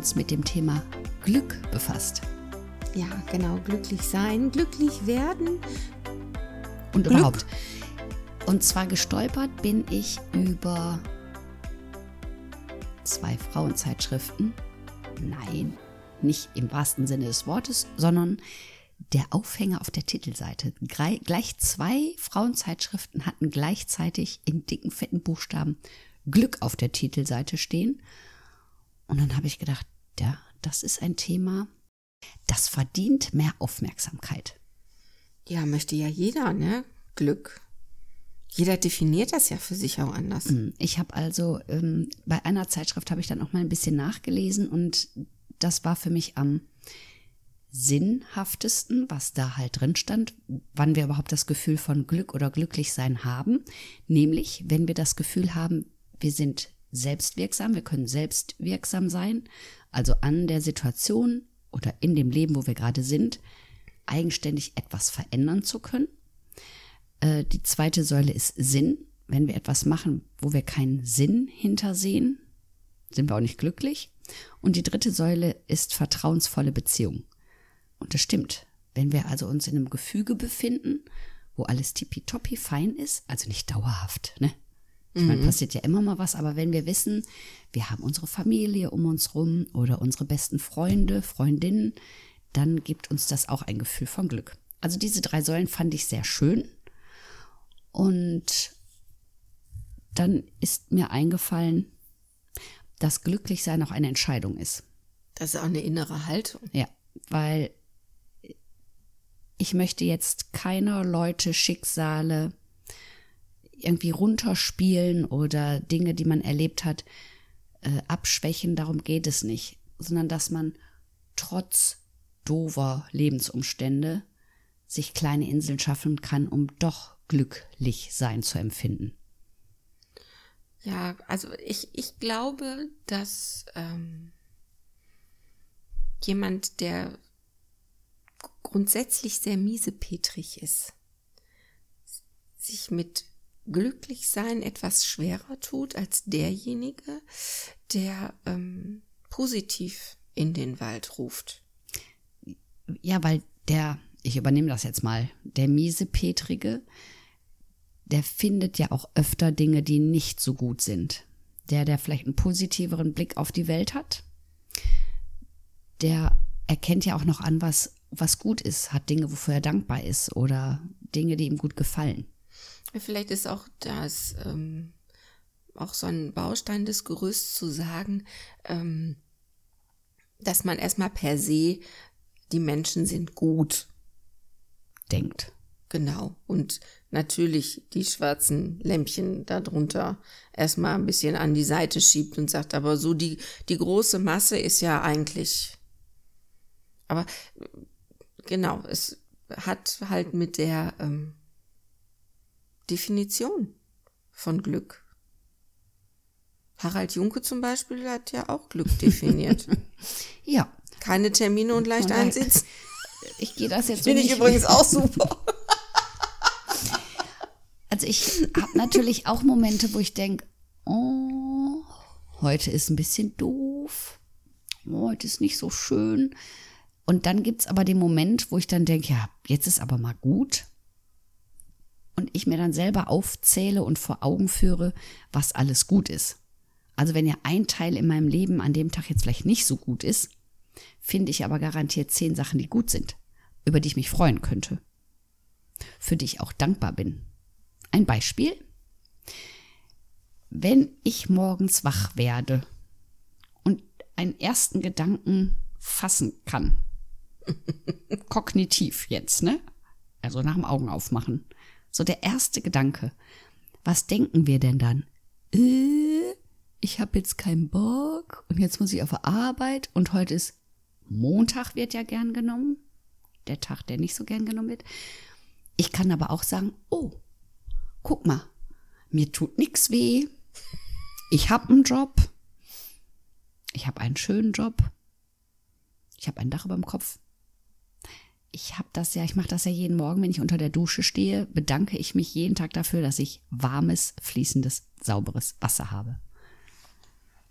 Uns mit dem Thema Glück befasst. Ja, genau, glücklich sein, glücklich werden. Und Glück. überhaupt. Und zwar gestolpert bin ich über zwei Frauenzeitschriften. Nein, nicht im wahrsten Sinne des Wortes, sondern der Aufhänger auf der Titelseite. Gleich zwei Frauenzeitschriften hatten gleichzeitig in dicken, fetten Buchstaben Glück auf der Titelseite stehen. Und dann habe ich gedacht, ja, das ist ein Thema, das verdient mehr Aufmerksamkeit. Ja, möchte ja jeder, ne? Glück. Jeder definiert das ja für sich auch anders. Hm, ich habe also ähm, bei einer Zeitschrift habe ich dann auch mal ein bisschen nachgelesen und das war für mich am sinnhaftesten, was da halt drin stand, wann wir überhaupt das Gefühl von Glück oder Glücklichsein haben, nämlich wenn wir das Gefühl haben, wir sind selbstwirksam, wir können selbstwirksam sein, also an der Situation oder in dem Leben, wo wir gerade sind, eigenständig etwas verändern zu können. Äh, die zweite Säule ist Sinn. Wenn wir etwas machen, wo wir keinen Sinn hintersehen, sind wir auch nicht glücklich. Und die dritte Säule ist vertrauensvolle Beziehung. Und das stimmt. Wenn wir also uns in einem Gefüge befinden, wo alles tippitoppi fein ist, also nicht dauerhaft, ne? Ich meine, mhm. passiert ja immer mal was, aber wenn wir wissen, wir haben unsere Familie um uns rum oder unsere besten Freunde, Freundinnen, dann gibt uns das auch ein Gefühl von Glück. Also diese drei Säulen fand ich sehr schön. Und dann ist mir eingefallen, dass Glücklichsein auch eine Entscheidung ist. Das ist auch eine innere Haltung. Ja, weil ich möchte jetzt keiner Leute Schicksale irgendwie runterspielen oder Dinge, die man erlebt hat, äh, abschwächen. Darum geht es nicht, sondern dass man trotz dover Lebensumstände sich kleine Inseln schaffen kann, um doch glücklich sein zu empfinden. Ja, also ich, ich glaube, dass ähm, jemand, der grundsätzlich sehr miesepetrig ist, sich mit glücklich sein etwas schwerer tut als derjenige, der ähm, positiv in den Wald ruft. Ja, weil der, ich übernehme das jetzt mal, der miesepetrige, der findet ja auch öfter Dinge, die nicht so gut sind. Der, der vielleicht einen positiveren Blick auf die Welt hat, der erkennt ja auch noch an, was, was gut ist, hat Dinge, wofür er dankbar ist oder Dinge, die ihm gut gefallen. Vielleicht ist auch das ähm, auch so ein Baustein des Gerüsts zu sagen, ähm, dass man erstmal per se die Menschen sind gut denkt. Genau. Und natürlich die schwarzen Lämpchen darunter erstmal ein bisschen an die Seite schiebt und sagt, aber so die, die große Masse ist ja eigentlich. Aber genau, es hat halt mit der ähm, Definition von Glück. Harald Junke zum Beispiel hat ja auch Glück definiert. ja. Keine Termine und leicht einsitzen. Ich gehe das jetzt Finde so ich übrigens auch super. Also ich habe natürlich auch Momente, wo ich denke, oh, heute ist ein bisschen doof. Oh, heute ist nicht so schön. Und dann gibt es aber den Moment, wo ich dann denke, ja, jetzt ist aber mal gut und ich mir dann selber aufzähle und vor Augen führe, was alles gut ist. Also wenn ja ein Teil in meinem Leben an dem Tag jetzt vielleicht nicht so gut ist, finde ich aber garantiert zehn Sachen, die gut sind, über die ich mich freuen könnte, für die ich auch dankbar bin. Ein Beispiel. Wenn ich morgens wach werde und einen ersten Gedanken fassen kann, kognitiv jetzt, ne? Also nach dem Augen aufmachen, so der erste Gedanke. Was denken wir denn dann? Äh, ich habe jetzt keinen Bock und jetzt muss ich auf Arbeit und heute ist Montag wird ja gern genommen, der Tag, der nicht so gern genommen wird. Ich kann aber auch sagen, oh, guck mal, mir tut nichts weh, ich habe einen Job, ich habe einen schönen Job, ich habe ein Dach über dem Kopf. Ich habe das ja, ich mache das ja jeden Morgen, wenn ich unter der Dusche stehe, bedanke ich mich jeden Tag dafür, dass ich warmes, fließendes, sauberes Wasser habe.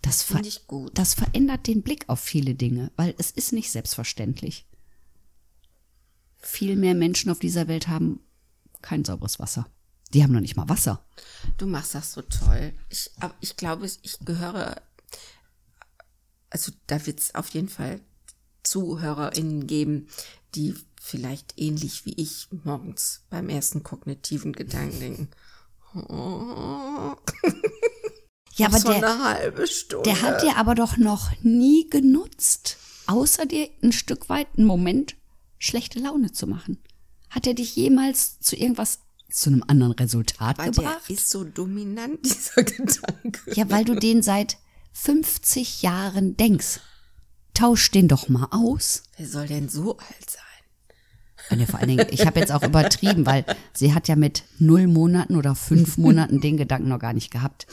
Das, ver ich gut. das verändert den Blick auf viele Dinge, weil es ist nicht selbstverständlich. Viel mehr Menschen auf dieser Welt haben kein sauberes Wasser. Die haben noch nicht mal Wasser. Du machst das so toll. Ich, ich glaube, ich gehöre, also da wird es auf jeden Fall ZuhörerInnen geben, die vielleicht ähnlich wie ich morgens beim ersten kognitiven Gedanken denken. Oh. Ja, aber so der, der hat dir aber doch noch nie genutzt, außer dir ein Stück weit einen Moment schlechte Laune zu machen. Hat er dich jemals zu irgendwas, zu einem anderen Resultat Weil gebracht? der ist so dominant, dieser Gedanke. Ja, weil du den seit 50 Jahren denkst. Tausch den doch mal aus. Wer soll denn so alt sein? Und ja, vor allen Dingen, ich habe jetzt auch übertrieben, weil sie hat ja mit null Monaten oder fünf Monaten den Gedanken noch gar nicht gehabt.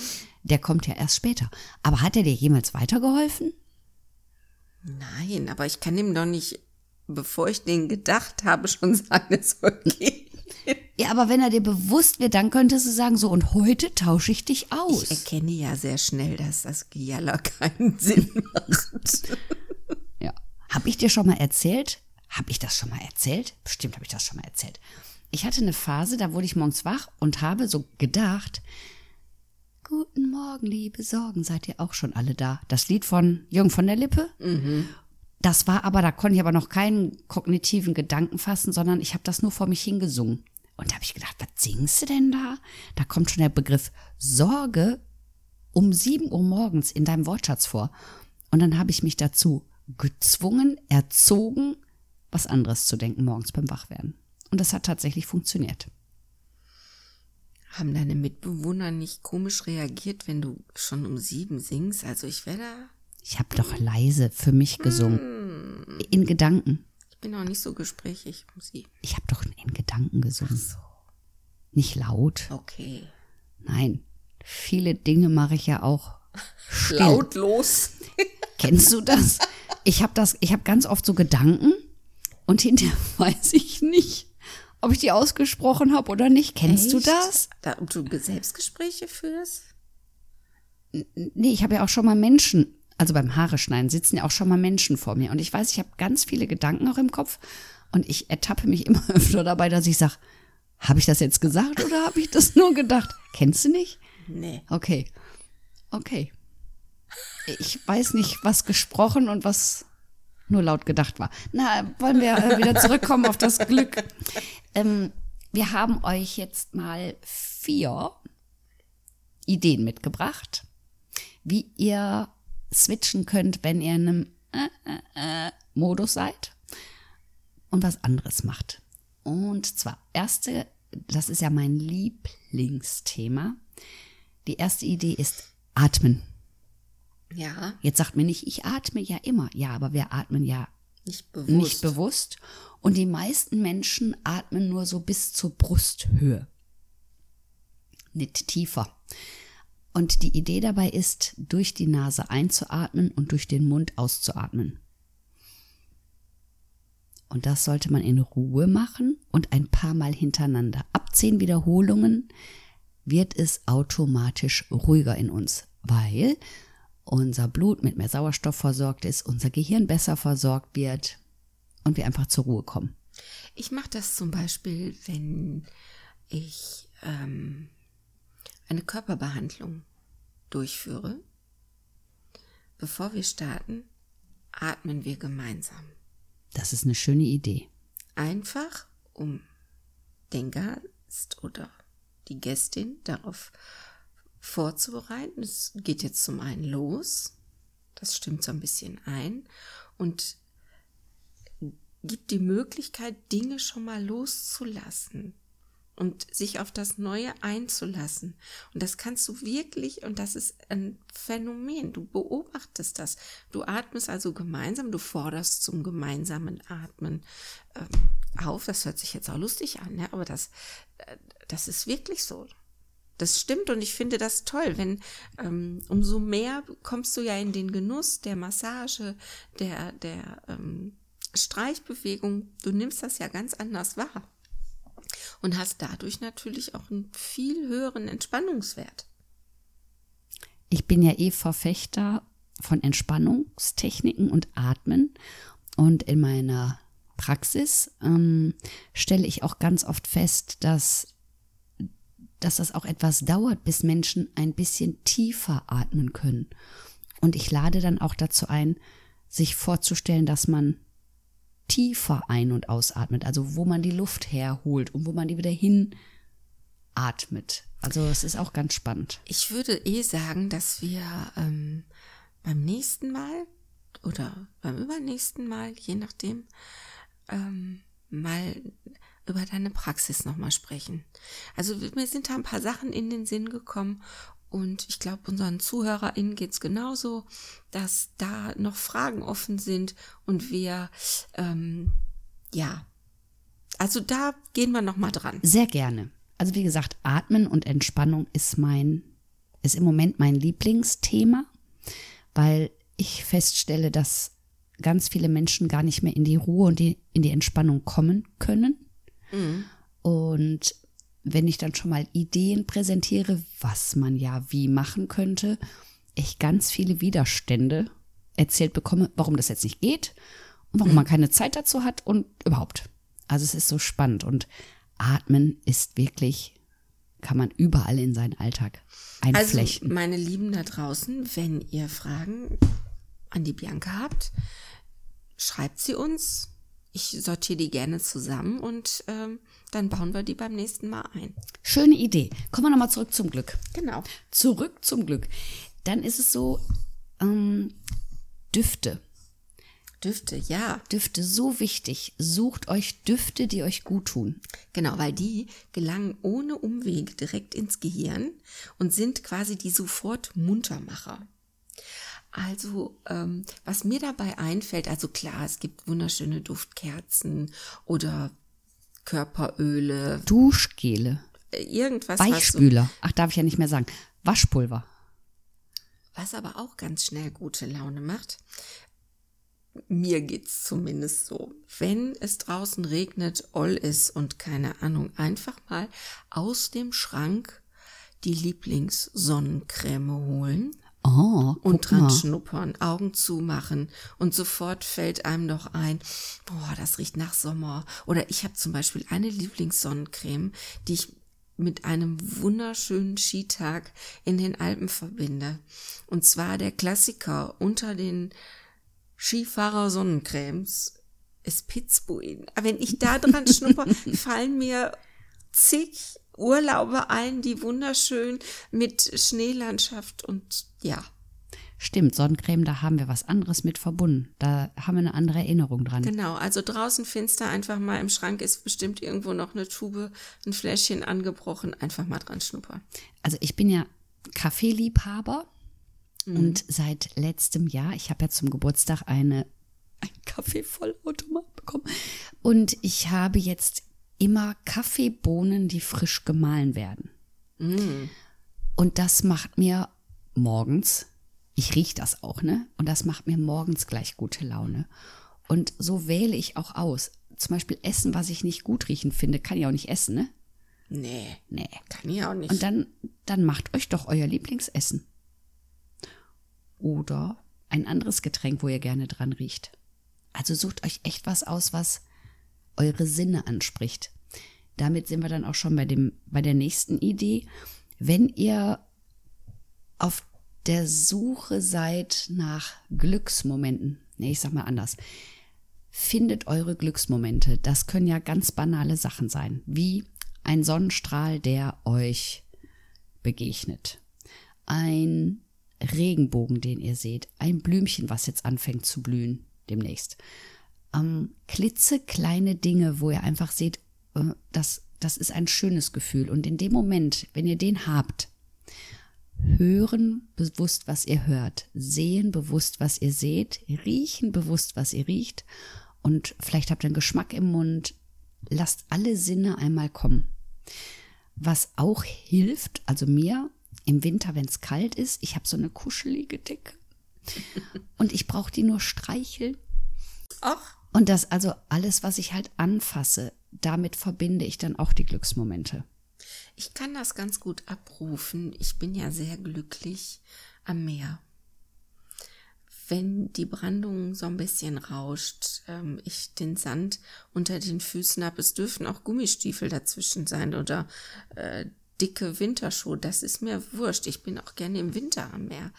Der kommt ja erst später. Aber hat er dir jemals weitergeholfen? Nein, aber ich kann ihm doch nicht, bevor ich den gedacht habe, schon sagen, es soll gehen. Ja, aber wenn er dir bewusst wird, dann könntest du sagen, so, und heute tausche ich dich aus. Ich erkenne ja sehr schnell, dass das Gialla keinen Sinn macht. Ja. Hab ich dir schon mal erzählt? Hab ich das schon mal erzählt? Bestimmt habe ich das schon mal erzählt. Ich hatte eine Phase, da wurde ich morgens wach und habe so gedacht, Guten Morgen, liebe Sorgen, seid ihr auch schon alle da? Das Lied von Jürgen von der Lippe? Das war aber, da konnte ich aber noch keinen kognitiven Gedanken fassen, sondern ich habe das nur vor mich hingesungen. Und da habe ich gedacht, was singst du denn da? Da kommt schon der Begriff Sorge um 7 Uhr morgens in deinem Wortschatz vor. Und dann habe ich mich dazu gezwungen, erzogen, was anderes zu denken morgens beim Wachwerden. Und das hat tatsächlich funktioniert. Haben deine Mitbewohner nicht komisch reagiert, wenn du schon um sieben singst? Also ich wäre da, Ich habe doch leise für mich gesungen. In Gedanken. ich bin auch nicht so gesprächig um sieben. Ich habe doch in Gedanken gesungen. Nicht laut. Okay. Nein. Viele Dinge mache ich ja auch still. Lautlos. Kennst du das? Ich habe das, ich habe ganz oft so Gedanken und hinterher weiß ich nicht, ob ich die ausgesprochen habe oder nicht. Kennst du Echt? das? Da, ob du Selbstgespräche führst? Nee, ich habe ja auch schon mal Menschen, also beim Haare schneiden sitzen ja auch schon mal Menschen vor mir und ich weiß, ich habe ganz viele Gedanken auch im Kopf und ich ertappe mich immer öfter dabei, dass ich sage, habe ich das jetzt gesagt oder habe ich das nur gedacht? Kennst du nicht? Nee. Okay. Okay. Ich weiß nicht, was gesprochen und was nur laut gedacht war. Na, wollen wir äh, wieder zurückkommen auf das Glück. Ähm, wir haben euch jetzt mal vier Ideen mitgebracht, wie ihr switchen könnt, wenn ihr in einem äh, äh, äh, Modus seid und was anderes macht. Und zwar erste, das ist ja mein Lieblingsthema. Die erste Idee ist atmen. Ja, Jetzt sagt mir nicht, ich atme ja immer. Ja, aber wir atmen ja nicht bewusst. nicht bewusst. Und die meisten Menschen atmen nur so bis zur Brusthöhe. Nicht tiefer. Und die Idee dabei ist, durch die Nase einzuatmen und durch den Mund auszuatmen. Und das sollte man in Ruhe machen und ein paar Mal hintereinander. Ab zehn Wiederholungen wird es automatisch ruhiger in uns, weil unser Blut mit mehr Sauerstoff versorgt ist, unser Gehirn besser versorgt wird und wir einfach zur Ruhe kommen. Ich mache das zum Beispiel, wenn ich ähm, eine Körperbehandlung durchführe. Bevor wir starten, atmen wir gemeinsam. Das ist eine schöne Idee. Einfach, um den Gast oder die Gästin darauf vorzubereiten. Es geht jetzt zum einen los. Das stimmt so ein bisschen ein. Und gibt die Möglichkeit, Dinge schon mal loszulassen. und sich auf das Neue einzulassen. Und das kannst du wirklich, und das ist ein Phänomen, du beobachtest das. Du atmest also gemeinsam, du forderst zum gemeinsamen Atmen ähm, auf. Das hört sich jetzt auch lustig an, ja, aber das, äh, das ist wirklich so. Das stimmt und ich finde das toll, wenn ähm, umso mehr kommst du ja in den Genuss der Massage, der, der ähm, Streichbewegung. Du nimmst das ja ganz anders wahr und hast dadurch natürlich auch einen viel höheren Entspannungswert. Ich bin ja eh Verfechter von Entspannungstechniken und Atmen und in meiner Praxis ähm, stelle ich auch ganz oft fest, dass dass das auch etwas dauert, bis Menschen ein bisschen tiefer atmen können. Und ich lade dann auch dazu ein, sich vorzustellen, dass man tiefer ein- und ausatmet, also wo man die Luft herholt und wo man die wieder hin atmet. Also es ist auch ganz spannend. Ich würde eh sagen, dass wir ähm, beim nächsten Mal oder beim übernächsten Mal, je nachdem, ähm, mal über deine Praxis nochmal sprechen. Also mir sind da ein paar Sachen in den Sinn gekommen und ich glaube, unseren ZuhörerInnen geht's genauso, dass da noch Fragen offen sind und wir, ähm, ja, also da gehen wir nochmal dran. Sehr gerne. Also wie gesagt, Atmen und Entspannung ist mein, ist im Moment mein Lieblingsthema, weil ich feststelle, dass ganz viele Menschen gar nicht mehr in die Ruhe und die, in die Entspannung kommen können. Mhm. Und wenn ich dann schon mal Ideen präsentiere, was man ja wie machen könnte, ich ganz viele Widerstände erzählt bekomme, warum das jetzt nicht geht und warum man keine Zeit dazu hat und überhaupt. Also es ist so spannend und Atmen ist wirklich, kann man überall in seinen Alltag einflechten. Also meine Lieben da draußen, wenn ihr Fragen an die Bianca habt, schreibt sie uns ich sortiere die gerne zusammen und ähm, dann bauen wir die beim nächsten Mal ein. Schöne Idee. Kommen wir nochmal zurück zum Glück. Genau. Zurück zum Glück. Dann ist es so, ähm, Düfte. Düfte, ja. Düfte, so wichtig. Sucht euch Düfte, die euch gut tun. Genau, weil die gelangen ohne Umweg direkt ins Gehirn und sind quasi die sofort Muntermacher. Also, ähm, was mir dabei einfällt, also klar, es gibt wunderschöne Duftkerzen oder Körperöle. Duschgele. Äh, irgendwas. Weichspüler. So, Ach, darf ich ja nicht mehr sagen. Waschpulver. Was aber auch ganz schnell gute Laune macht. Mir geht's zumindest so. Wenn es draußen regnet, all ist und keine Ahnung, einfach mal aus dem Schrank die Lieblingssonnencreme holen Oh, und dran mal. schnuppern, Augen zumachen und sofort fällt einem doch ein, boah, das riecht nach Sommer. Oder ich habe zum Beispiel eine Lieblingssonnencreme, die ich mit einem wunderschönen Skitag in den Alpen verbinde. Und zwar der Klassiker unter den Skifahrer Sonnencremes ist Pitzbuin. Wenn ich da dran schnupper, fallen mir zig Urlaube ein, die wunderschön mit Schneelandschaft und ja. Stimmt, Sonnencreme, da haben wir was anderes mit verbunden. Da haben wir eine andere Erinnerung dran. Genau, also draußen finster einfach mal im Schrank ist bestimmt irgendwo noch eine Tube, ein Fläschchen angebrochen, einfach mal dran schnuppern. Also ich bin ja Kaffeeliebhaber mhm. und seit letztem Jahr, ich habe ja zum Geburtstag eine ein Kaffeevollautomat bekommen und ich habe jetzt immer Kaffeebohnen, die frisch gemahlen werden. Mm. Und das macht mir morgens, ich rieche das auch, ne? Und das macht mir morgens gleich gute Laune. Und so wähle ich auch aus. Zum Beispiel Essen, was ich nicht gut riechen finde, kann ich auch nicht essen, ne? Nee. Nee. Kann ich auch nicht. Und dann, dann macht euch doch euer Lieblingsessen. Oder ein anderes Getränk, wo ihr gerne dran riecht. Also sucht euch echt was aus, was eure Sinne anspricht. Damit sind wir dann auch schon bei dem, bei der nächsten Idee. Wenn ihr auf der Suche seid nach Glücksmomenten, nee, ich sag mal anders, findet eure Glücksmomente. Das können ja ganz banale Sachen sein, wie ein Sonnenstrahl, der euch begegnet. Ein Regenbogen, den ihr seht. Ein Blümchen, was jetzt anfängt zu blühen demnächst ähm, klitzekleine Dinge, wo ihr einfach seht, äh, das das ist ein schönes Gefühl. Und in dem Moment, wenn ihr den habt, hören bewusst, was ihr hört, sehen bewusst, was ihr seht, riechen bewusst, was ihr riecht und vielleicht habt ihr einen Geschmack im Mund. Lasst alle Sinne einmal kommen. Was auch hilft, also mir im Winter, wenn es kalt ist, ich habe so eine kuschelige Decke und ich brauche die nur streicheln. Ach. Und das also alles, was ich halt anfasse, damit verbinde ich dann auch die Glücksmomente. Ich kann das ganz gut abrufen. Ich bin ja sehr glücklich am Meer. Wenn die Brandung so ein bisschen rauscht, ähm, ich den Sand unter den Füßen habe, es dürfen auch Gummistiefel dazwischen sein oder äh, dicke Winterschuhe, das ist mir wurscht. Ich bin auch gerne im Winter am Meer.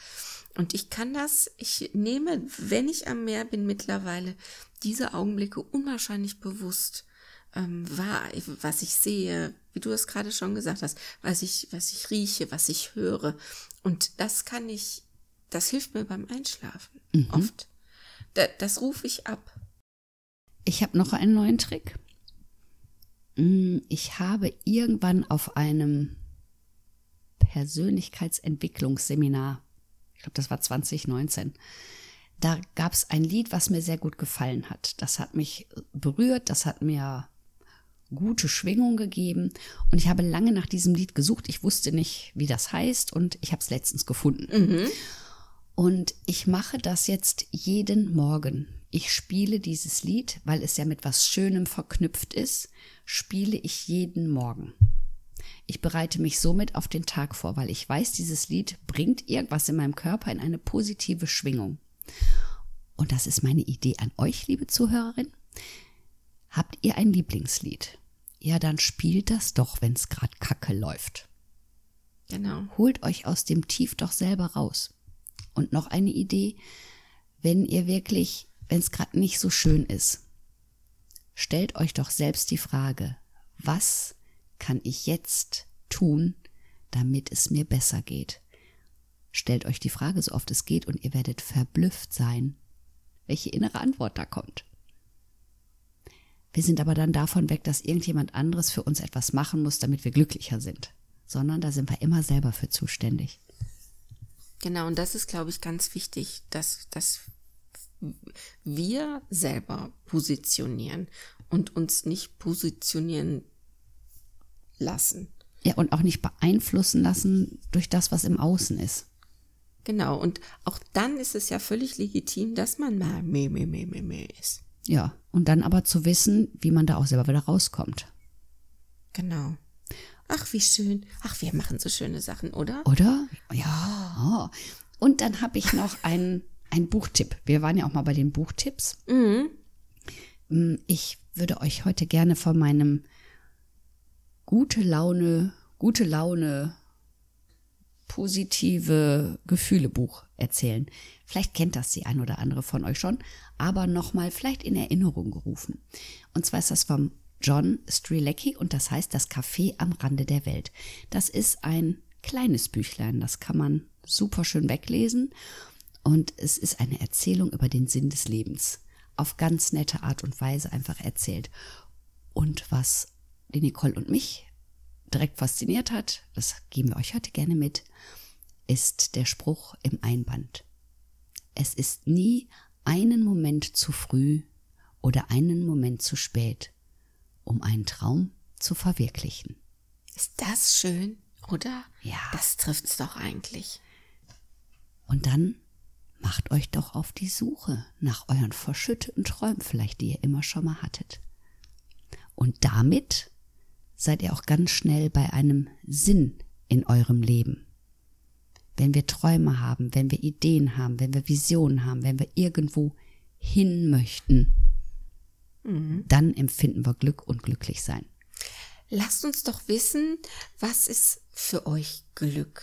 Und ich kann das, ich nehme, wenn ich am Meer bin mittlerweile, diese Augenblicke unwahrscheinlich bewusst ähm, wahr, was ich sehe, wie du es gerade schon gesagt hast, was ich, was ich rieche, was ich höre. Und das kann ich, das hilft mir beim Einschlafen mhm. oft. Da, das rufe ich ab. Ich habe noch einen neuen Trick. Mm, ich habe irgendwann auf einem Persönlichkeitsentwicklungsseminar, ich glaube, das war 2019, da gab es ein Lied, was mir sehr gut gefallen hat. Das hat mich berührt, das hat mir gute Schwingung gegeben und ich habe lange nach diesem Lied gesucht. Ich wusste nicht, wie das heißt und ich habe es letztens gefunden. Mhm. Und ich mache das jetzt jeden Morgen. Ich spiele dieses Lied, weil es ja mit was Schönem verknüpft ist, spiele ich jeden Morgen. Ich bereite mich somit auf den Tag vor, weil ich weiß, dieses Lied bringt irgendwas in meinem Körper in eine positive Schwingung. Und das ist meine Idee an euch, liebe Zuhörerin. Habt ihr ein Lieblingslied? Ja, dann spielt das doch, wenn es gerade kacke läuft. Genau. Holt euch aus dem Tief doch selber raus. Und noch eine Idee, wenn ihr wirklich, wenn es gerade nicht so schön ist, stellt euch doch selbst die Frage, was kann ich jetzt tun, damit es mir besser geht? Stellt euch die Frage so oft es geht und ihr werdet verblüfft sein, welche innere Antwort da kommt. Wir sind aber dann davon weg, dass irgendjemand anderes für uns etwas machen muss, damit wir glücklicher sind, sondern da sind wir immer selber für zuständig. Genau, und das ist, glaube ich, ganz wichtig, dass, dass wir selber positionieren und uns nicht positionieren lassen. Ja, und auch nicht beeinflussen lassen durch das, was im Außen ist. Genau, und auch dann ist es ja völlig legitim, dass man mal meh, meh, meh, meh, meh ist. Ja, und dann aber zu wissen, wie man da auch selber wieder rauskommt. Genau. Ach, wie schön. Ach, wir machen so schöne Sachen, oder? Oder? Ja. Und dann habe ich noch einen, einen Buchtipp. Wir waren ja auch mal bei den Buchtipps. Mhm. Mm, ich würde euch heute gerne von meinem gute Laune, gute Laune, positive Gefühle Buch erzählen. Vielleicht kennt das die ein oder andere von euch schon, aber nochmal vielleicht in Erinnerung gerufen. Und zwar ist das vom John Strilecki und das heißt Das Café am Rande der Welt. Das ist ein kleines Büchlein, das kann man super schön weglesen und es ist eine Erzählung über den Sinn des Lebens. Auf ganz nette Art und Weise einfach erzählt. Und was die Nicole und mich direkt fasziniert hat, das geben wir euch heute gerne mit, ist der Spruch im Einband. Es ist nie einen Moment zu früh oder einen Moment zu spät, um einen Traum zu verwirklichen. Ist das schön, oder? Ja. Das trifft's doch eigentlich. Und dann macht euch doch auf die Suche nach euren verschütteten Träumen vielleicht, die ihr immer schon mal hattet. Und damit seid ihr auch ganz schnell bei einem Sinn in eurem Leben wenn wir Träume haben, wenn wir Ideen haben, wenn wir Visionen haben, wenn wir irgendwo hin möchten, mhm. dann empfinden wir Glück und glücklich sein. Lasst uns doch wissen, was ist für euch Glück?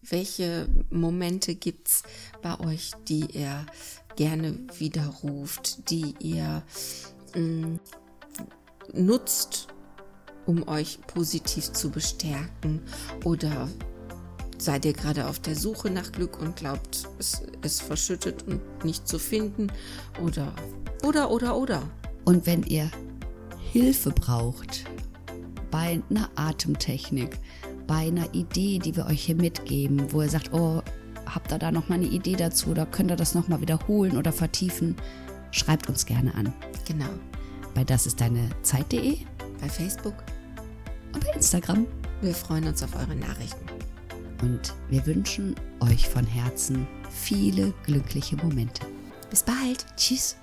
Welche Momente gibt's bei euch, die ihr gerne widerruft, die ihr mh, mm, nutzt, um euch positiv zu bestärken oder Seid ihr gerade auf der Suche nach Glück und glaubt, es ist verschüttet und nicht zu finden? Oder, oder, oder, oder. Und wenn ihr Hilfe braucht bei einer Atemtechnik, bei einer Idee, die wir euch hier mitgeben, wo ihr sagt, oh, habt ihr da noch mal eine Idee dazu oder könnt ihr das noch mal wiederholen oder vertiefen, schreibt uns gerne an. Genau. Bei das ist deine Zeit.de Bei Facebook. und bei Instagram. Wir freuen uns auf eure Nachrichten. Und wir wünschen euch von Herzen viele glückliche Momente. Bis bald. Tschüss.